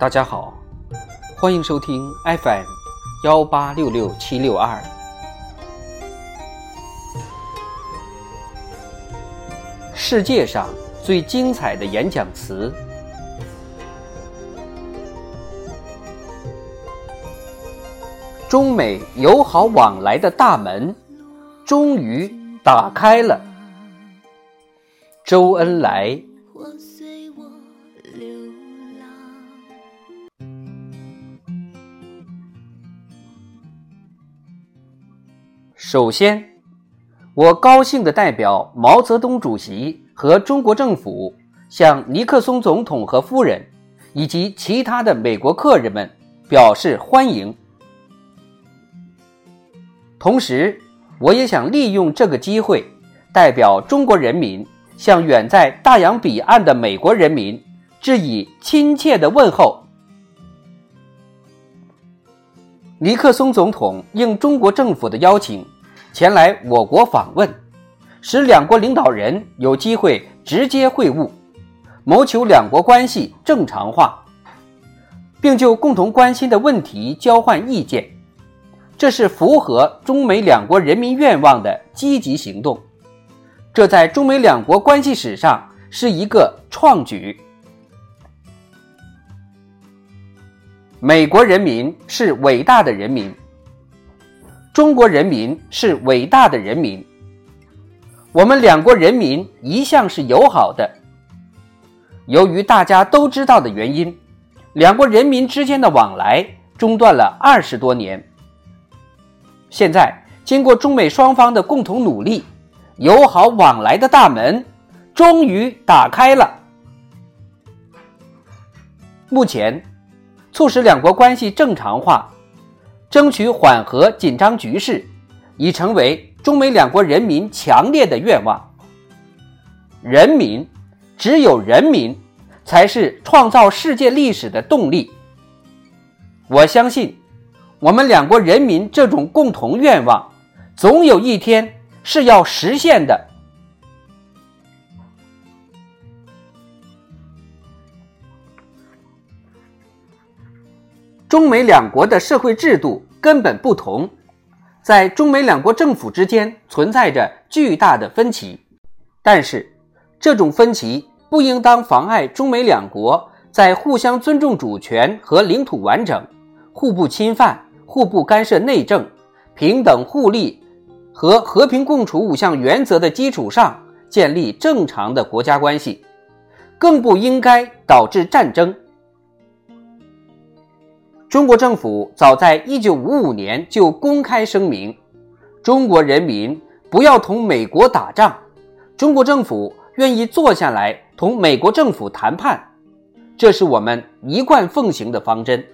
大家好，欢迎收听 FM 幺八六六七六二。世界上最精彩的演讲词，中美友好往来的大门终于打开了。周恩来。首先，我高兴地代表毛泽东主席和中国政府，向尼克松总统和夫人以及其他的美国客人们表示欢迎。同时，我也想利用这个机会，代表中国人民向远在大洋彼岸的美国人民致以亲切的问候。尼克松总统应中国政府的邀请，前来我国访问，使两国领导人有机会直接会晤，谋求两国关系正常化，并就共同关心的问题交换意见。这是符合中美两国人民愿望的积极行动，这在中美两国关系史上是一个创举。美国人民是伟大的人民，中国人民是伟大的人民。我们两国人民一向是友好的。由于大家都知道的原因，两国人民之间的往来中断了二十多年。现在，经过中美双方的共同努力，友好往来的大门终于打开了。目前。促使两国关系正常化，争取缓和紧张局势，已成为中美两国人民强烈的愿望。人民，只有人民，才是创造世界历史的动力。我相信，我们两国人民这种共同愿望，总有一天是要实现的。中美两国的社会制度根本不同，在中美两国政府之间存在着巨大的分歧，但是这种分歧不应当妨碍中美两国在互相尊重主权和领土完整、互不侵犯、互不干涉内政、平等互利和和平共处五项原则的基础上建立正常的国家关系，更不应该导致战争。中国政府早在一九五五年就公开声明，中国人民不要同美国打仗，中国政府愿意坐下来同美国政府谈判，这是我们一贯奉行的方针。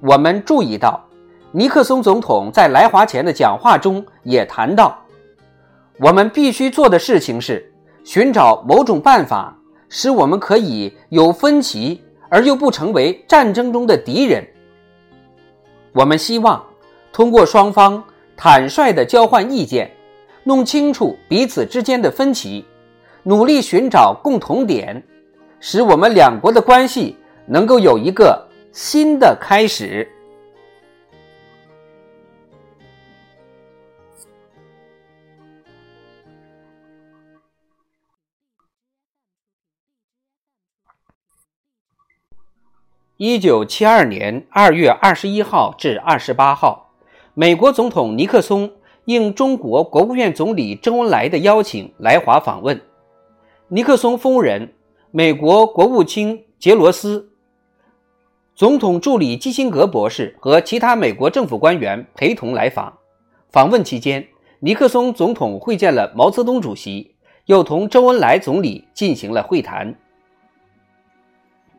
我们注意到，尼克松总统在来华前的讲话中也谈到，我们必须做的事情是寻找某种办法，使我们可以有分歧。而又不成为战争中的敌人。我们希望通过双方坦率的交换意见，弄清楚彼此之间的分歧，努力寻找共同点，使我们两国的关系能够有一个新的开始。一九七二年二月二十一号至二十八号，美国总统尼克松应中国国务院总理周恩来的邀请来华访问。尼克松夫人、美国国务卿杰罗斯、总统助理基辛格博士和其他美国政府官员陪同来访。访问期间，尼克松总统会见了毛泽东主席，又同周恩来总理进行了会谈。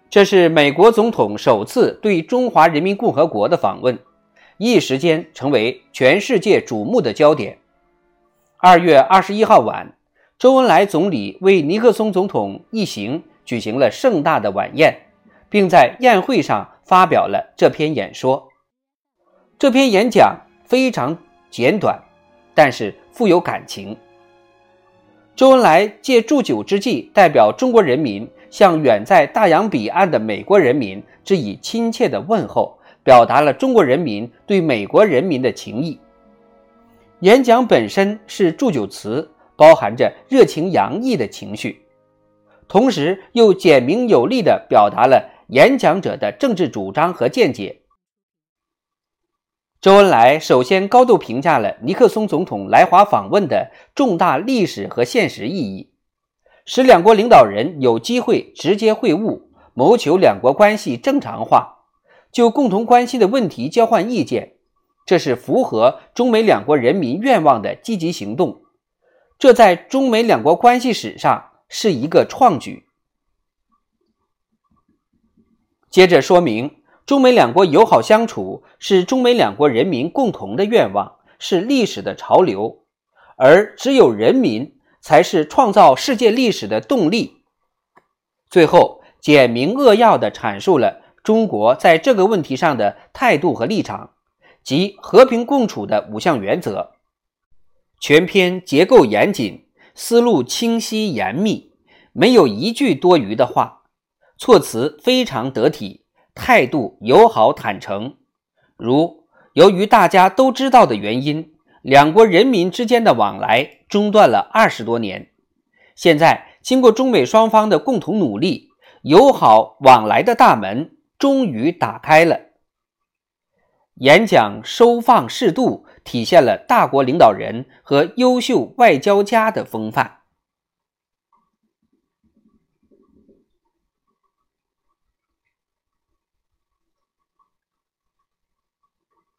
这是美国总统首次对中华人民共和国的访问，一时间成为全世界瞩目的焦点。二月二十一号晚，周恩来总理为尼克松总统一行举行了盛大的晚宴，并在宴会上发表了这篇演说。这篇演讲非常简短，但是富有感情。周恩来借祝酒之际，代表中国人民。向远在大洋彼岸的美国人民致以亲切的问候，表达了中国人民对美国人民的情谊。演讲本身是祝酒词，包含着热情洋溢的情绪，同时又简明有力地表达了演讲者的政治主张和见解。周恩来首先高度评价了尼克松总统来华访问的重大历史和现实意义。使两国领导人有机会直接会晤，谋求两国关系正常化，就共同关系的问题交换意见，这是符合中美两国人民愿望的积极行动。这在中美两国关系史上是一个创举。接着说明，中美两国友好相处是中美两国人民共同的愿望，是历史的潮流，而只有人民。才是创造世界历史的动力。最后，简明扼要地阐述了中国在这个问题上的态度和立场，即和平共处的五项原则。全篇结构严谨，思路清晰严密，没有一句多余的话，措辞非常得体，态度友好坦诚。如由于大家都知道的原因。两国人民之间的往来中断了二十多年，现在经过中美双方的共同努力，友好往来的大门终于打开了。演讲收放适度，体现了大国领导人和优秀外交家的风范。